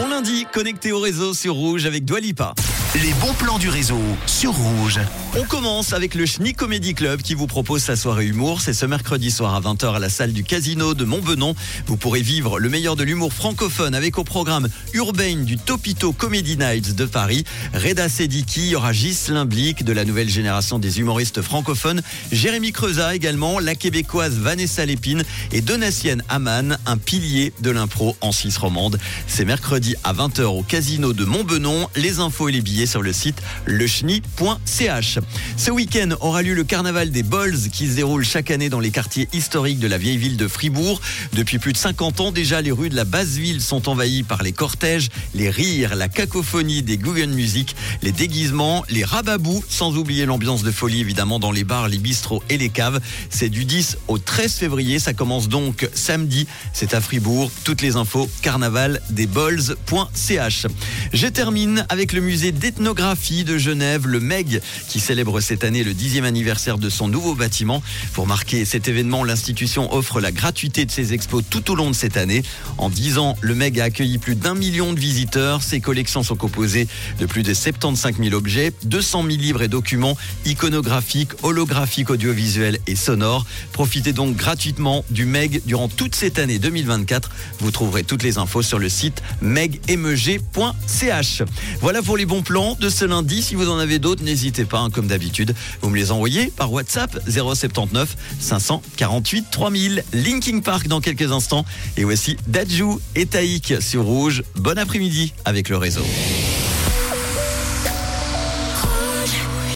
Bon lundi, connecté au réseau sur Rouge avec Dwalipa. Les bons plans du réseau sur Rouge. On commence avec le Schnick Comedy Club qui vous propose sa soirée humour. C'est ce mercredi soir à 20h à la salle du Casino de Montbenon. Vous pourrez vivre le meilleur de l'humour francophone avec au programme Urbain du Topito Comedy Nights de Paris. Reda Sediki, il y aura de la nouvelle génération des humoristes francophones. Jérémy Creusa également, la québécoise Vanessa Lépine et Donatienne Aman, un pilier de l'impro en Suisse romande. C'est mercredi à 20h au Casino de Montbenon. Les infos et les billets sur le site lechny.ch. Ce week-end aura lieu le carnaval des Bols qui se déroule chaque année dans les quartiers historiques de la vieille ville de Fribourg. Depuis plus de 50 ans déjà, les rues de la basse ville sont envahies par les cortèges, les rires, la cacophonie des Google Music, les déguisements, les rababous, sans oublier l'ambiance de folie évidemment dans les bars, les bistrots et les caves. C'est du 10 au 13 février, ça commence donc samedi, c'est à Fribourg. Toutes les infos carnavaldesbols.ch. Je termine avec le musée d'ethnographie de Genève, le MEG, qui célèbre cette année le dixième anniversaire de son nouveau bâtiment. Pour marquer cet événement, l'institution offre la gratuité de ses expos tout au long de cette année. En 10 ans, le MEG a accueilli plus d'un million de visiteurs. Ses collections sont composées de plus de 75 000 objets, 200 000 livres et documents iconographiques, holographiques, audiovisuels et sonores. Profitez donc gratuitement du MEG durant toute cette année 2024. Vous trouverez toutes les infos sur le site megmeg.ch. Voilà pour les bons de ce lundi. Si vous en avez d'autres, n'hésitez pas, hein, comme d'habitude. Vous me les envoyez par WhatsApp 079 548 3000. Linking Park dans quelques instants. Et voici Dajou et Taïk sur Rouge. Bon après-midi avec le réseau.